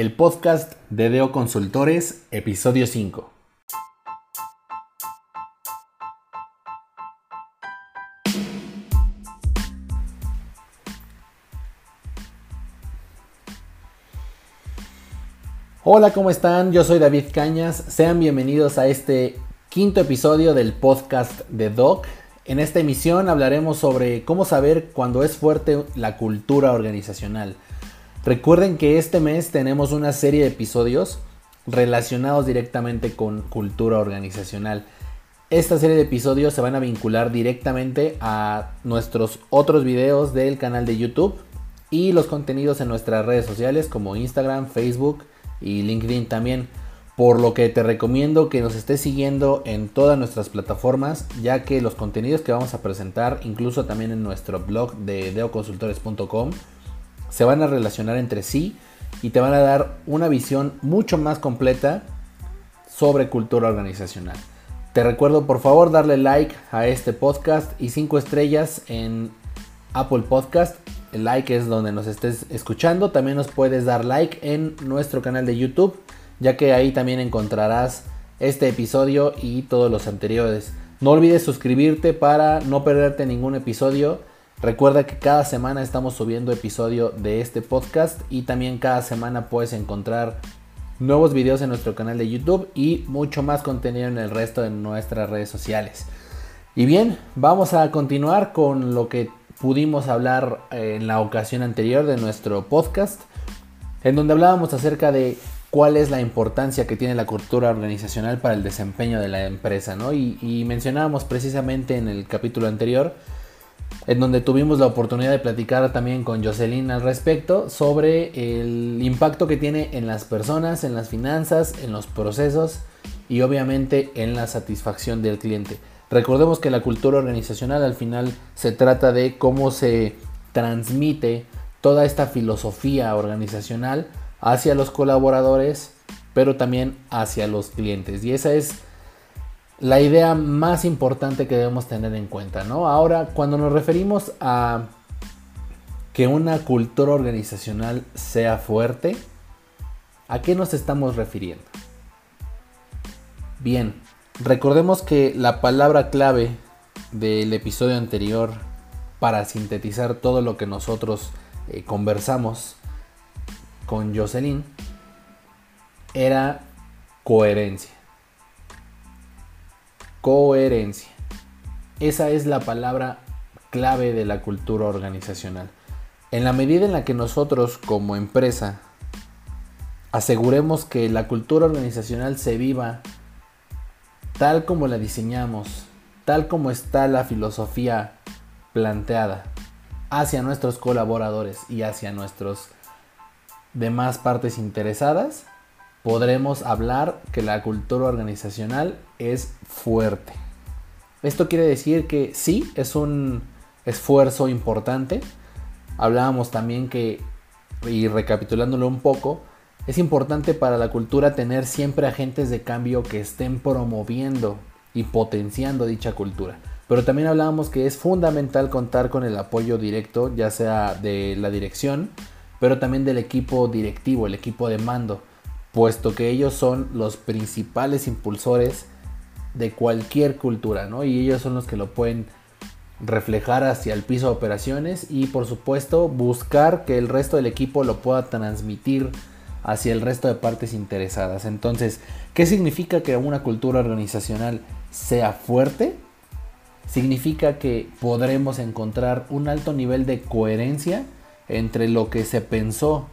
el podcast de Deo Consultores, episodio 5. Hola, ¿cómo están? Yo soy David Cañas. Sean bienvenidos a este quinto episodio del podcast de Doc. En esta emisión hablaremos sobre cómo saber cuando es fuerte la cultura organizacional. Recuerden que este mes tenemos una serie de episodios relacionados directamente con cultura organizacional. Esta serie de episodios se van a vincular directamente a nuestros otros videos del canal de YouTube y los contenidos en nuestras redes sociales como Instagram, Facebook, y LinkedIn también. Por lo que te recomiendo que nos estés siguiendo en todas nuestras plataformas, ya que los contenidos que vamos a presentar, incluso también en nuestro blog de deoconsultores.com, se van a relacionar entre sí y te van a dar una visión mucho más completa sobre cultura organizacional. Te recuerdo por favor darle like a este podcast y 5 estrellas en Apple Podcast el like es donde nos estés escuchando. También nos puedes dar like en nuestro canal de YouTube, ya que ahí también encontrarás este episodio y todos los anteriores. No olvides suscribirte para no perderte ningún episodio. Recuerda que cada semana estamos subiendo episodio de este podcast y también cada semana puedes encontrar nuevos videos en nuestro canal de YouTube y mucho más contenido en el resto de nuestras redes sociales. Y bien, vamos a continuar con lo que pudimos hablar eh, en la ocasión anterior de nuestro podcast, en donde hablábamos acerca de cuál es la importancia que tiene la cultura organizacional para el desempeño de la empresa, ¿no? Y, mencionábamos precisamente en el capítulo anterior, en donde tuvimos la oportunidad de platicar también con Jocelyn al respecto sobre el impacto que tiene en las personas, en las finanzas, en los procesos y obviamente en la satisfacción del cliente. Recordemos que la cultura organizacional al final se trata de cómo se transmite toda esta filosofía organizacional hacia los colaboradores, pero también hacia los clientes. Y esa es la idea más importante que debemos tener en cuenta, ¿no? Ahora, cuando nos referimos a que una cultura organizacional sea fuerte, ¿a qué nos estamos refiriendo? Bien, Recordemos que la palabra clave del episodio anterior para sintetizar todo lo que nosotros eh, conversamos con Jocelyn era coherencia. Coherencia. Esa es la palabra clave de la cultura organizacional. En la medida en la que nosotros como empresa aseguremos que la cultura organizacional se viva tal como la diseñamos, tal como está la filosofía planteada hacia nuestros colaboradores y hacia nuestros demás partes interesadas, podremos hablar que la cultura organizacional es fuerte. Esto quiere decir que sí, es un esfuerzo importante. Hablábamos también que, y recapitulándolo un poco, es importante para la cultura tener siempre agentes de cambio que estén promoviendo y potenciando dicha cultura. Pero también hablábamos que es fundamental contar con el apoyo directo, ya sea de la dirección, pero también del equipo directivo, el equipo de mando, puesto que ellos son los principales impulsores de cualquier cultura, ¿no? Y ellos son los que lo pueden reflejar hacia el piso de operaciones y por supuesto buscar que el resto del equipo lo pueda transmitir hacia el resto de partes interesadas. Entonces, ¿qué significa que una cultura organizacional sea fuerte? Significa que podremos encontrar un alto nivel de coherencia entre lo que se pensó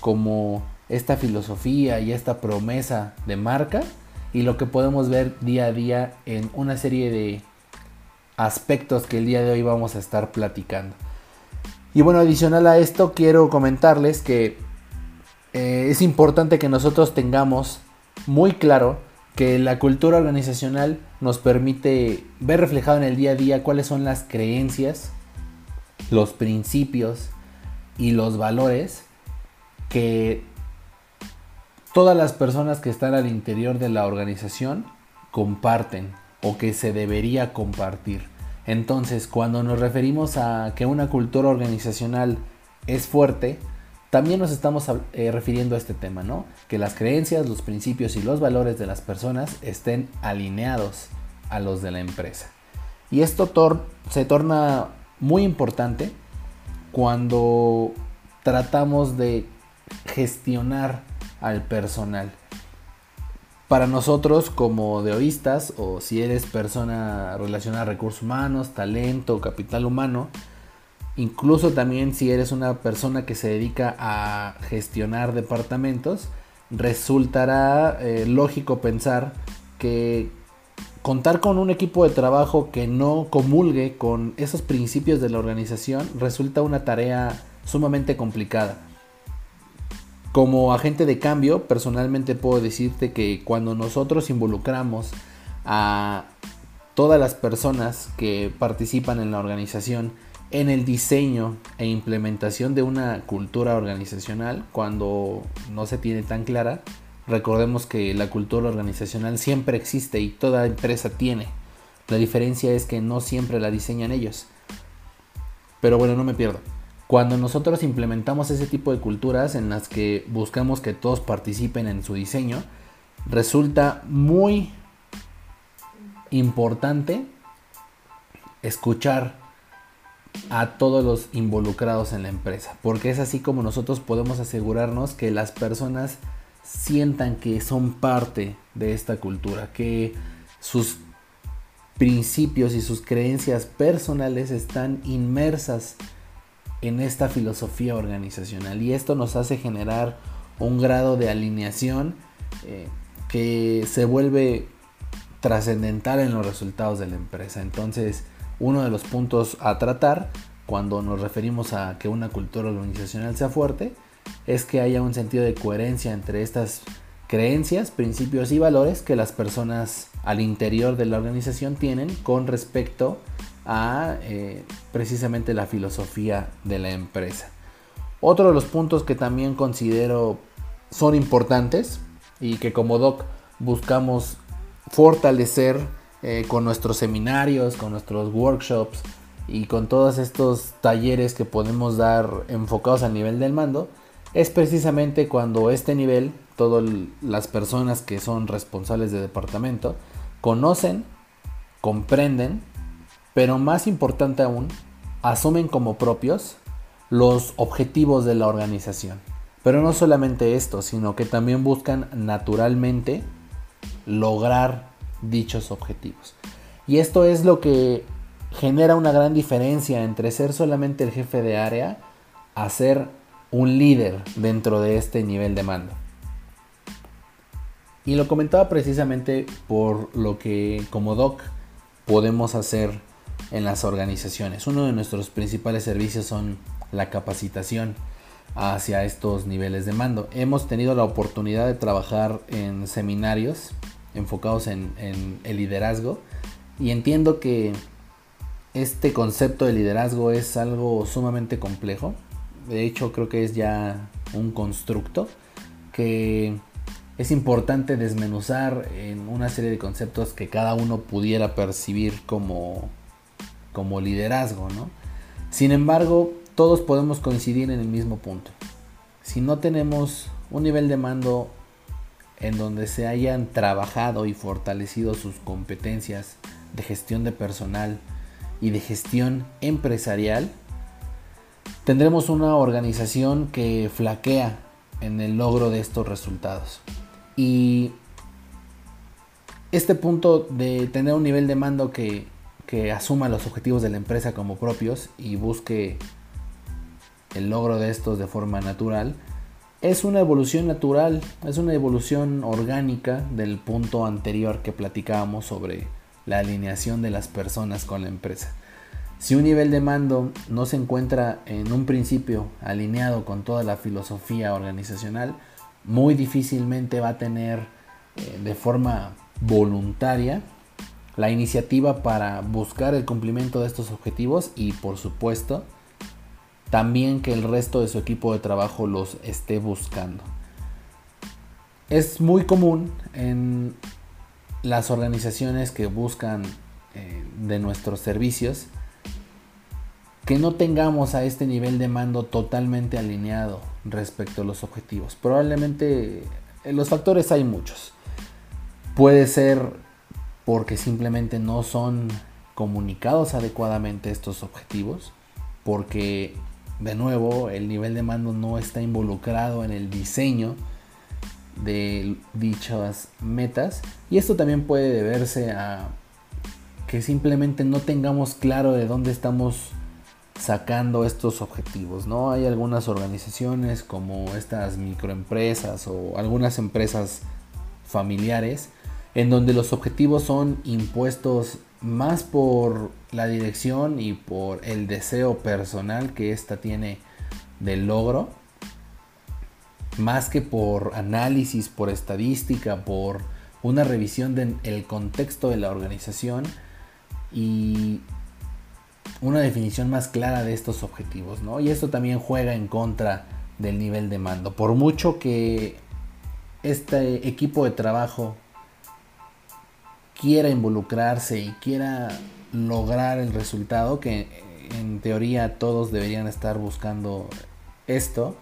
como esta filosofía y esta promesa de marca y lo que podemos ver día a día en una serie de aspectos que el día de hoy vamos a estar platicando. Y bueno, adicional a esto quiero comentarles que eh, es importante que nosotros tengamos muy claro que la cultura organizacional nos permite ver reflejado en el día a día cuáles son las creencias, los principios y los valores que todas las personas que están al interior de la organización comparten o que se debería compartir. Entonces, cuando nos referimos a que una cultura organizacional es fuerte, también nos estamos eh, refiriendo a este tema, ¿no? Que las creencias, los principios y los valores de las personas estén alineados a los de la empresa. Y esto se torna muy importante cuando tratamos de gestionar al personal. Para nosotros como deoístas o si eres persona relacionada a recursos humanos, talento, capital humano, Incluso también si eres una persona que se dedica a gestionar departamentos, resultará eh, lógico pensar que contar con un equipo de trabajo que no comulgue con esos principios de la organización resulta una tarea sumamente complicada. Como agente de cambio, personalmente puedo decirte que cuando nosotros involucramos a todas las personas que participan en la organización, en el diseño e implementación de una cultura organizacional cuando no se tiene tan clara. Recordemos que la cultura organizacional siempre existe y toda empresa tiene. La diferencia es que no siempre la diseñan ellos. Pero bueno, no me pierdo. Cuando nosotros implementamos ese tipo de culturas en las que buscamos que todos participen en su diseño, resulta muy importante escuchar a todos los involucrados en la empresa, porque es así como nosotros podemos asegurarnos que las personas sientan que son parte de esta cultura, que sus principios y sus creencias personales están inmersas en esta filosofía organizacional y esto nos hace generar un grado de alineación eh, que se vuelve trascendental en los resultados de la empresa. Entonces, uno de los puntos a tratar cuando nos referimos a que una cultura organizacional sea fuerte es que haya un sentido de coherencia entre estas creencias, principios y valores que las personas al interior de la organización tienen con respecto a eh, precisamente la filosofía de la empresa. Otro de los puntos que también considero son importantes y que como doc buscamos fortalecer eh, con nuestros seminarios, con nuestros workshops y con todos estos talleres que podemos dar enfocados al nivel del mando, es precisamente cuando este nivel, todas las personas que son responsables de departamento, conocen, comprenden, pero más importante aún, asumen como propios los objetivos de la organización. Pero no solamente esto, sino que también buscan naturalmente lograr dichos objetivos. Y esto es lo que genera una gran diferencia entre ser solamente el jefe de área a ser un líder dentro de este nivel de mando. Y lo comentaba precisamente por lo que como doc podemos hacer en las organizaciones. Uno de nuestros principales servicios son la capacitación hacia estos niveles de mando. Hemos tenido la oportunidad de trabajar en seminarios enfocados en, el liderazgo. Y entiendo que este concepto de liderazgo es algo sumamente complejo. De hecho, creo que es ya un constructo que es importante desmenuzar en una serie de conceptos que cada uno pudiera percibir como, como liderazgo. Sin embargo, todos podemos coincidir en el mismo punto. Si no tenemos un nivel de mando en donde se hayan trabajado y fortalecido sus competencias de gestión de personal y de gestión empresarial, tendremos una organización que flaquea en el logro de estos resultados. Y este punto de tener un nivel de mando que, que asuma los objetivos de la empresa como propios y busque el logro de estos de forma natural, es una evolución natural, es una evolución orgánica del punto anterior que platicábamos sobre la alineación de las personas con la empresa. Si un nivel de mando no se encuentra en un principio alineado con toda la filosofía organizacional, muy difícilmente va a tener eh, de forma voluntaria la iniciativa para buscar el cumplimiento de estos objetivos y por supuesto también que el resto de su equipo de trabajo los esté buscando. Es muy común en las organizaciones que buscan eh, de nuestros servicios que no tengamos a este nivel de mando totalmente alineado respecto a los objetivos. Probablemente eh, los factores hay muchos. Puede ser porque simplemente no son comunicados adecuadamente estos objetivos, porque de nuevo el nivel de mando no está involucrado en el diseño de dichas metas y esto también puede deberse a que simplemente no tengamos claro de dónde estamos sacando estos objetivos, ¿no? Hay algunas organizaciones como estas microempresas o algunas empresas familiares en donde los objetivos son impuestos más por la dirección y por el deseo personal que ésta tiene del logro, más que por análisis, por estadística, por una revisión del contexto de la organización y una definición más clara de estos objetivos, ¿no? Y esto también juega en contra del nivel de mando. Por mucho que este equipo de trabajo quiera involucrarse y quiera lograr el resultado, que en teoría todos deberían estar buscando esto,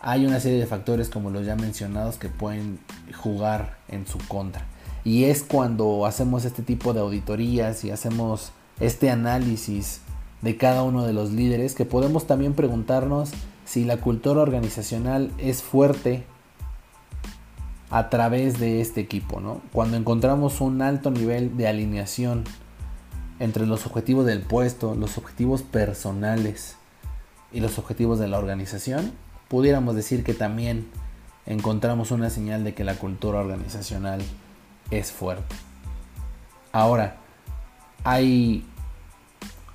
hay una serie de factores como los ya mencionados que pueden jugar en su contra. Y es cuando hacemos este tipo de auditorías y hacemos este análisis de cada uno de los líderes que podemos también preguntarnos si la cultura organizacional es fuerte a través de este equipo, ¿no? Cuando encontramos un alto nivel de alineación entre los objetivos del puesto, los objetivos personales y los objetivos de la organización, pudiéramos decir que también encontramos una señal de que la cultura organizacional es fuerte. Ahora, hay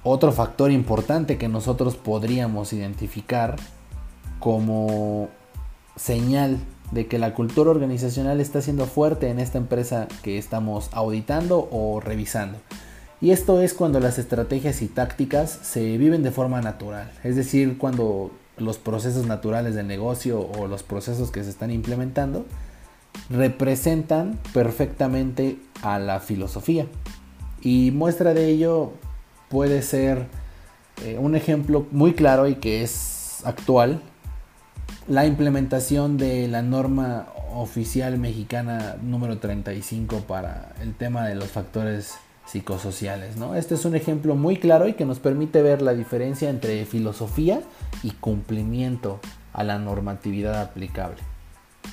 otro factor importante que nosotros podríamos identificar como señal de que la cultura organizacional está siendo fuerte en esta empresa que estamos auditando o revisando. Y esto es cuando las estrategias y tácticas se viven de forma natural, es decir, cuando los procesos naturales del negocio o los procesos que se están implementando representan perfectamente a la filosofía. Y muestra de ello puede ser eh, un ejemplo muy claro y que es actual la implementación de la norma oficial mexicana número 35 para el tema de los factores psicosociales. ¿no? Este es un ejemplo muy claro y que nos permite ver la diferencia entre filosofía y cumplimiento a la normatividad aplicable.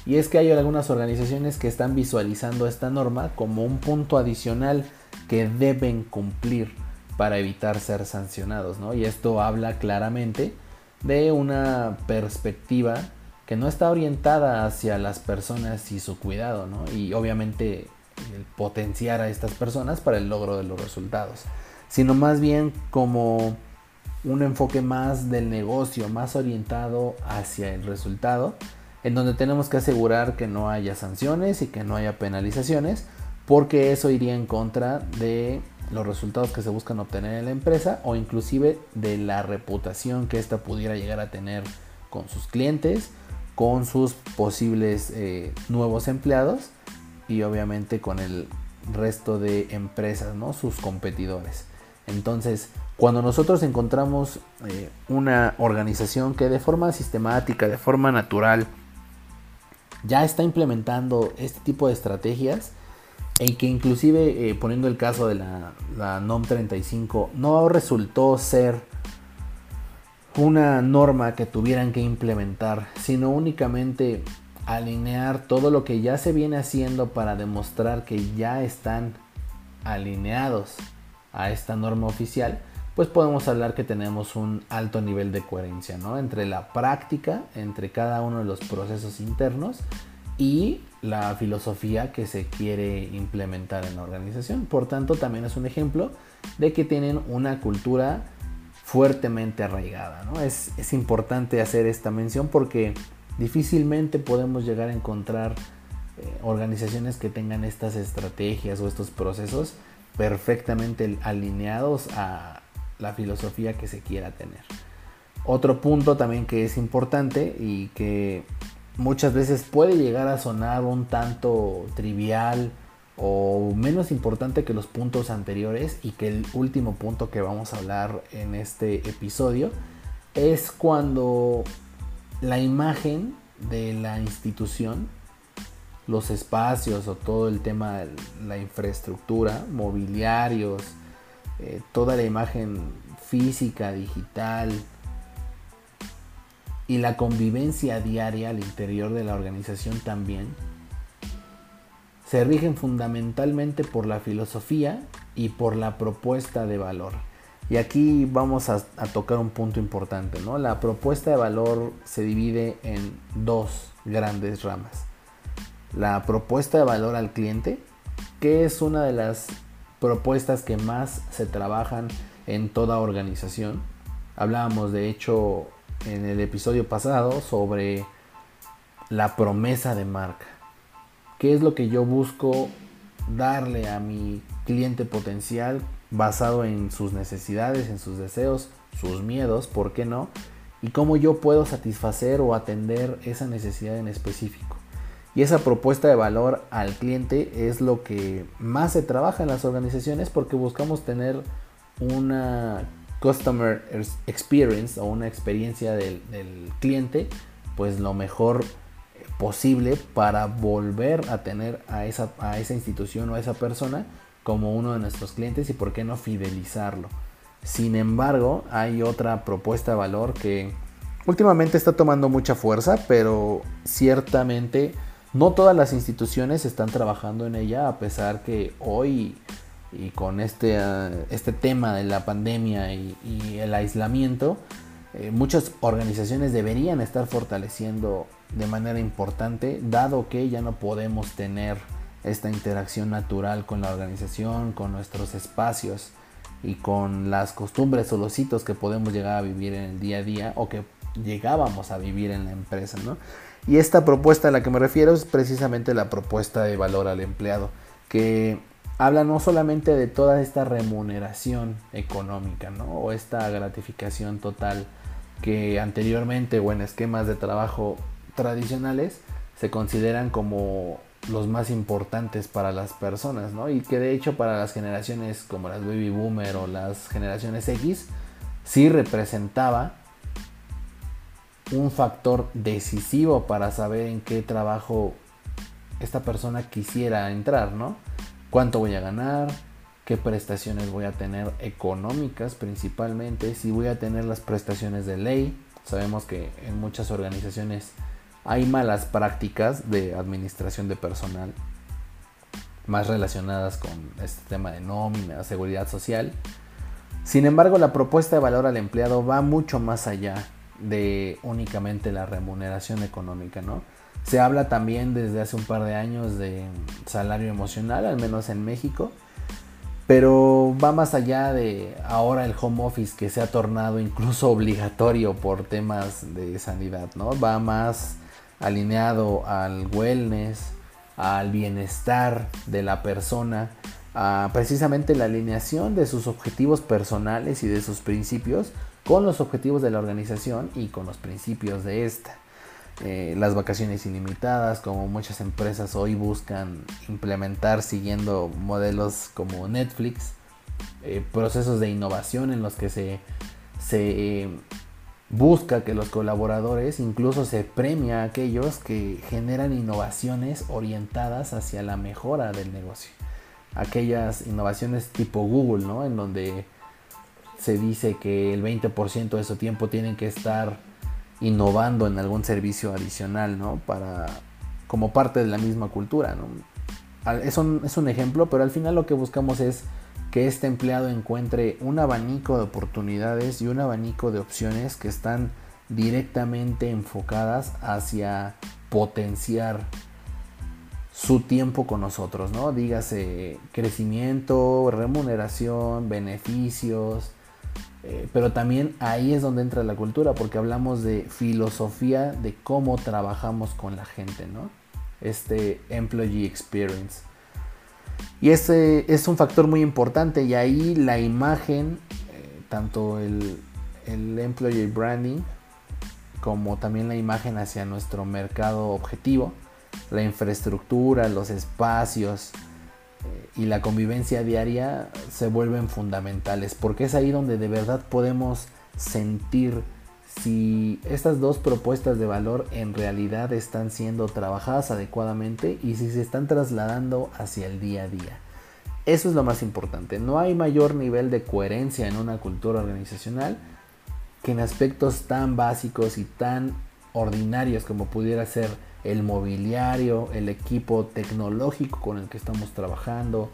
Y es que hay algunas organizaciones que están visualizando esta norma como un punto adicional que deben cumplir para evitar ser sancionados. ¿no? Y esto habla claramente de una perspectiva que no está orientada hacia las personas y su cuidado, ¿no? Y obviamente potenciar a estas personas para el logro de los resultados, sino más bien como un enfoque más del negocio, más orientado hacia el resultado, en donde tenemos que asegurar que no haya sanciones y que no haya penalizaciones, porque eso iría en contra de los resultados que se buscan obtener en la empresa o inclusive de la reputación que ésta pudiera llegar a tener con sus clientes, con sus posibles eh, nuevos empleados y obviamente con el resto de empresas, ¿no? sus competidores. Entonces, cuando nosotros encontramos eh, una organización que de forma sistemática, de forma natural, ya está implementando este tipo de estrategias, y que inclusive eh, poniendo el caso de la, NOM 35 no resultó ser una norma que tuvieran que implementar, sino únicamente alinear todo lo que ya se viene haciendo para demostrar que ya están alineados a esta norma oficial, pues podemos hablar que tenemos un alto nivel de coherencia, ¿no? Entre la práctica, entre cada uno de los procesos internos y la filosofía que se quiere implementar en la organización. Por tanto, también es un ejemplo de que tienen una cultura fuertemente arraigada. Es, es importante hacer esta mención porque difícilmente podemos llegar a encontrar eh, organizaciones que tengan estas estrategias o estos procesos perfectamente alineados a la filosofía que se quiera tener. Otro punto también que es importante y que muchas veces puede llegar a sonar un tanto trivial o menos importante que los puntos anteriores y que el último punto que vamos a hablar en este episodio es cuando la imagen de la institución, los espacios o todo el tema de la infraestructura, mobiliarios, eh, toda la imagen física, digital y la convivencia diaria al interior de la organización también se rigen fundamentalmente por la filosofía y por la propuesta de valor. Y aquí vamos a, tocar un punto importante, ¿no? La propuesta de valor se divide en dos grandes ramas. La propuesta de valor al cliente, que es una de las propuestas que más se trabajan en toda organización. Hablábamos de hecho en el episodio pasado sobre la promesa de marca qué es lo que yo busco darle a mi cliente potencial basado en sus necesidades, en sus deseos, sus miedos, ¿por qué no? Y cómo yo puedo satisfacer o atender esa necesidad en específico. Y esa propuesta de valor al cliente es lo que más se trabaja en las organizaciones porque buscamos tener una customer experience o una experiencia del, cliente pues lo mejor posible para volver a tener a esa, a esa institución o a esa persona como uno de nuestros clientes y por qué no fidelizarlo. Sin embargo, hay otra propuesta de valor que últimamente está tomando mucha fuerza, pero ciertamente no todas las instituciones están trabajando en ella, a pesar que hoy y con este, eh, este tema de la pandemia y, el aislamiento, eh, muchas organizaciones deberían estar fortaleciendo de manera importante, dado que ya no podemos tener esta interacción natural con la organización, con nuestros espacios y con las costumbres o los hitos que podemos llegar a vivir en el día a día o que llegábamos a vivir en la empresa. Y esta propuesta a la que me refiero es precisamente la propuesta de valor al empleado, que habla no solamente de toda esta remuneración económica ¿no? o esta gratificación total que anteriormente o en esquemas de trabajo tradicionales se consideran como los más importantes para las personas, ¿no? Y que de hecho para las generaciones como las baby boomer o las generaciones X sí representaba un factor decisivo para saber en qué trabajo esta persona quisiera entrar, ¿no? Cuánto voy a ganar, qué prestaciones voy a tener económicas principalmente, si voy a tener las prestaciones de ley. Sabemos que en muchas organizaciones hay malas prácticas de administración de personal más relacionadas con este tema de nómina, seguridad social. Sin embargo, la propuesta de valor al empleado va mucho más allá de únicamente la remuneración económica, ¿no? Se habla también desde hace un par de años de salario emocional, al menos en México, pero va más allá de ahora el home office que se ha tornado incluso obligatorio por temas de sanidad, ¿no? Va más alineado al wellness, al bienestar de la persona, a precisamente la alineación de sus objetivos personales y de sus principios con los objetivos de la organización y con los principios de esta. Eh, las vacaciones ilimitadas, como muchas empresas hoy buscan implementar siguiendo modelos como Netflix, eh, procesos de innovación en los que se, se eh, busca que los colaboradores incluso se premia a aquellos que generan innovaciones orientadas hacia la mejora del negocio. Aquellas innovaciones tipo Google, ¿no? En donde se dice que el 20% de su tiempo tienen que estar innovando en algún servicio adicional, ¿no? Para como parte de la misma cultura, ¿no? Es un, es un ejemplo, pero al final lo que buscamos es que este empleado encuentre un abanico de oportunidades y un abanico de opciones que están directamente enfocadas hacia potenciar su tiempo con nosotros, ¿no? Dígase crecimiento, remuneración, beneficios, eh, pero también ahí es donde entra la cultura, porque hablamos de filosofía de cómo trabajamos con la gente, ¿no? Este employee experience. Y ese es un factor muy importante y ahí la imagen, eh, tanto el, el employee branding como también la imagen hacia nuestro mercado objetivo, la infraestructura, los espacios, y la convivencia diaria se vuelven fundamentales, porque es ahí donde de verdad podemos sentir si estas dos propuestas de valor en realidad están siendo trabajadas adecuadamente y si se están trasladando hacia el día a día. Eso es lo más importante. No hay mayor nivel de coherencia en una cultura organizacional que en aspectos tan básicos y tan ordinarios como pudiera ser el mobiliario, el equipo tecnológico con el que estamos trabajando,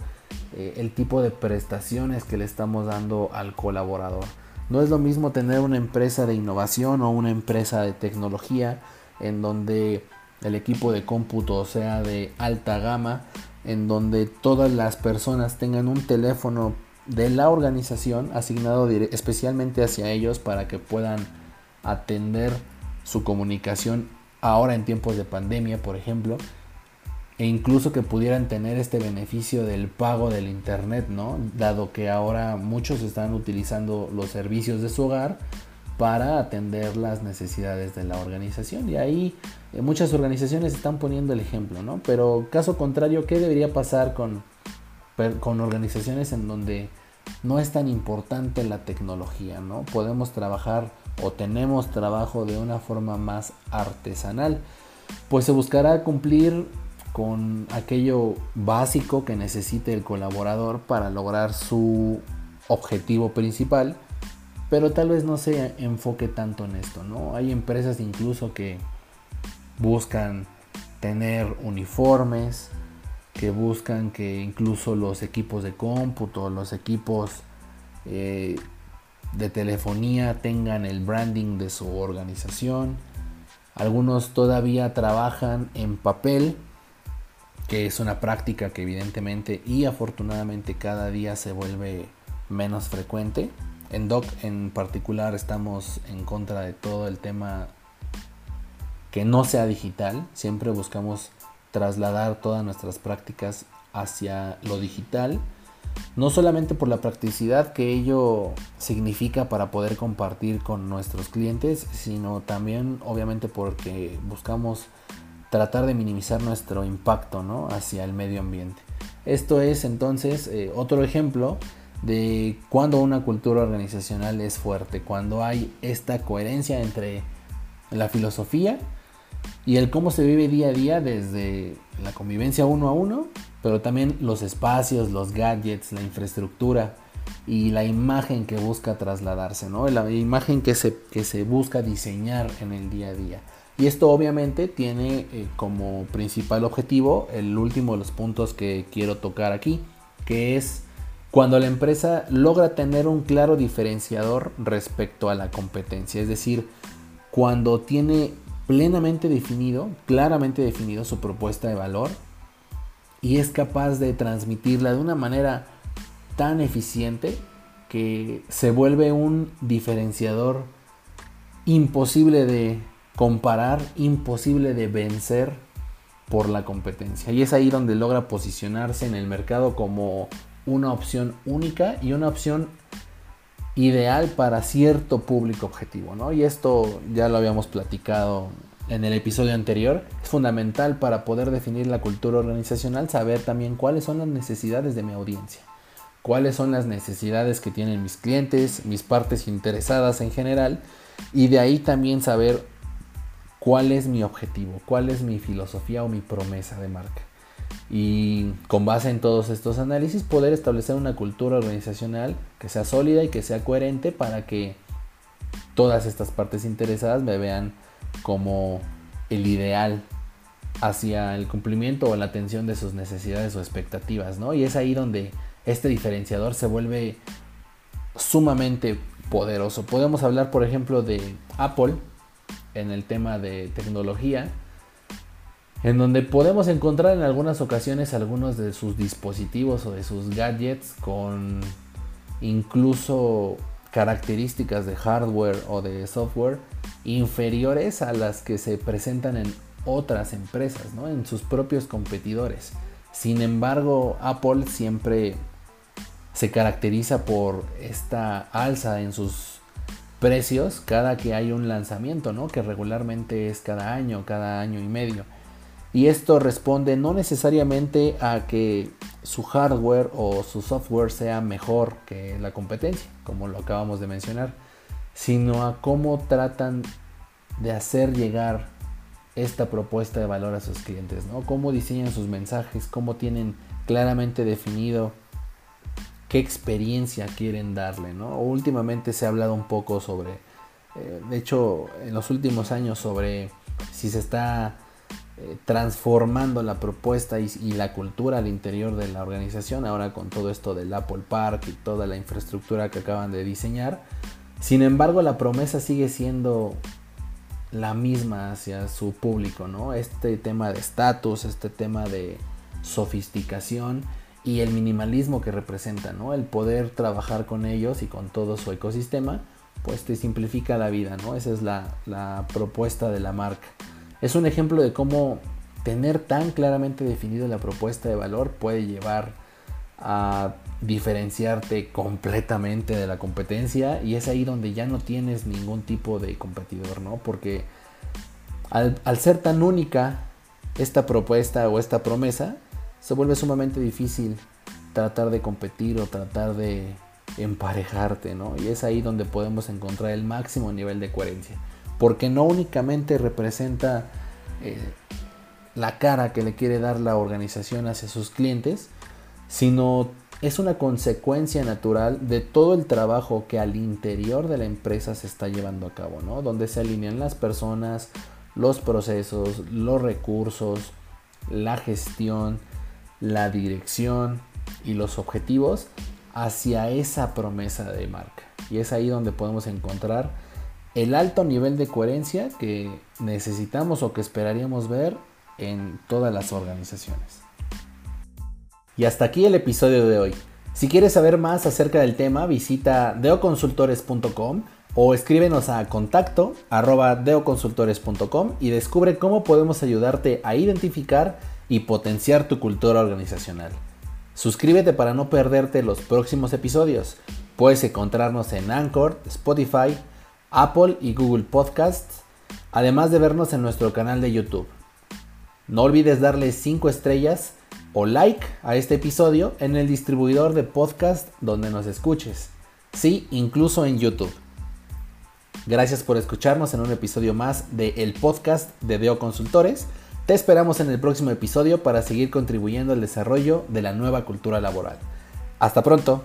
eh, el tipo de prestaciones que le estamos dando al colaborador. No es lo mismo tener una empresa de innovación o una empresa de tecnología en donde el equipo de cómputo sea de alta gama, en donde todas las personas tengan un teléfono de la organización asignado especialmente hacia ellos para que puedan atender su comunicación ahora en tiempos de pandemia, por ejemplo, e incluso que pudieran tener este beneficio del pago del internet, ¿no? Dado que ahora muchos están utilizando los servicios de su hogar para atender las necesidades de la organización y ahí eh, muchas organizaciones están poniendo el ejemplo, ¿no? Pero caso contrario, ¿qué debería pasar con, con organizaciones en donde no es tan importante la tecnología, ¿no? Podemos trabajar o tenemos trabajo de una forma más artesanal, pues se buscará cumplir con aquello básico que necesite el colaborador para lograr su objetivo principal, pero tal vez no se enfoque tanto en esto, ¿no? Hay empresas incluso que buscan tener uniformes, que buscan que incluso los equipos de cómputo, los equipos eh, de telefonía tengan el branding de su organización. Algunos todavía trabajan en papel, que es una práctica que evidentemente y afortunadamente cada día se vuelve menos frecuente. En DOC en particular estamos en contra de todo el tema que no sea digital. Siempre buscamos trasladar todas nuestras prácticas hacia lo digital no solamente por la practicidad que ello significa para poder compartir con nuestros clientes, sino también obviamente porque buscamos tratar de minimizar nuestro impacto hacia el medio ambiente. Esto es entonces eh, otro ejemplo de cuando una cultura organizacional es fuerte, cuando hay esta coherencia entre la filosofía y el cómo se vive día a día desde la convivencia uno a uno pero también los espacios, los gadgets, la infraestructura y la imagen que busca trasladarse, ¿no? La imagen que se, que se busca diseñar en el día a día. Y esto obviamente tiene eh, como principal objetivo el último de los puntos que quiero tocar aquí, que es cuando la empresa logra tener un claro diferenciador respecto a la competencia, es decir, cuando tiene plenamente definido, claramente definido su propuesta de valor y es capaz de transmitirla de una manera tan eficiente que se vuelve un diferenciador imposible de comparar, imposible de vencer por la competencia. Y es ahí donde logra posicionarse en el mercado como una opción única y una opción ideal para cierto público objetivo. ¿no? Y esto ya lo habíamos platicado en el episodio anterior, es fundamental para poder definir la cultura organizacional saber también cuáles son las necesidades de mi audiencia, cuáles son las necesidades que tienen mis clientes, mis partes interesadas en general, y de ahí también saber cuál es mi objetivo, cuál es mi filosofía o mi promesa de marca. Y con base en todos estos análisis poder establecer una cultura organizacional que sea sólida y que sea coherente para que todas estas partes interesadas me vean como el ideal hacia el cumplimiento o la atención de sus necesidades o expectativas, ¿no? Y es ahí donde este diferenciador se vuelve sumamente poderoso. Podemos hablar, por ejemplo, de Apple en el tema de tecnología, en donde podemos encontrar en algunas ocasiones algunos de sus dispositivos o de sus gadgets con incluso características de hardware o de software inferiores a las que se presentan en otras empresas, ¿no? en sus propios competidores. Sin embargo, Apple siempre se caracteriza por esta alza en sus precios cada que hay un lanzamiento, ¿no? que regularmente es cada año, cada año y medio. Y esto responde no necesariamente a que su hardware o su software sea mejor que la competencia, como lo acabamos de mencionar, sino a cómo tratan de hacer llegar esta propuesta de valor a sus clientes, ¿no? Cómo diseñan sus mensajes, cómo tienen claramente definido qué experiencia quieren darle, ¿no? Últimamente se ha hablado un poco sobre, eh, de hecho, en los últimos años sobre si se está eh, transformando la propuesta y, y, la cultura al interior de la organización, ahora con todo esto del Apple Park y toda la infraestructura que acaban de diseñar. Sin embargo, la promesa sigue siendo la misma hacia su público, ¿no? Este tema de estatus, este tema de sofisticación y el minimalismo que representa, ¿no? El poder trabajar con ellos y con todo su ecosistema, pues te simplifica la vida, ¿no? Esa es la, propuesta de la marca. Es un ejemplo de cómo tener tan claramente definido la propuesta de valor puede llevar a diferenciarte completamente de la competencia y es ahí donde ya no tienes ningún tipo de competidor, ¿no? Porque al, ser tan única esta propuesta o esta promesa, se vuelve sumamente difícil tratar de competir o tratar de emparejarte, ¿no? Y es ahí donde podemos encontrar el máximo nivel de coherencia. Porque no únicamente representa eh, la cara que le quiere dar la organización hacia sus clientes, sino es una consecuencia natural de todo el trabajo que al interior de la empresa se está llevando a cabo, ¿no? Donde se alinean las personas, los procesos, los recursos, la gestión, la dirección y los objetivos hacia esa promesa de marca. Y es ahí donde podemos encontrar el alto nivel de coherencia que necesitamos o que esperaríamos ver en todas las organizaciones. Y hasta aquí el episodio de hoy. Si quieres saber más acerca del tema, visita deoconsultores.com o escríbenos a contacto deoconsultores.com y descubre cómo podemos ayudarte a identificar y potenciar tu cultura organizacional. Suscríbete para no perderte los próximos episodios. Puedes encontrarnos en Anchor, Spotify, Apple y Google Podcasts, además de vernos en nuestro canal de YouTube. No olvides darle 5 estrellas o like a este episodio en el distribuidor de podcast donde nos escuches. Sí, incluso en YouTube. Gracias por escucharnos en un episodio más de el podcast de Deo Consultores. Te esperamos en el próximo episodio para seguir contribuyendo al desarrollo de la nueva cultura laboral. Hasta pronto.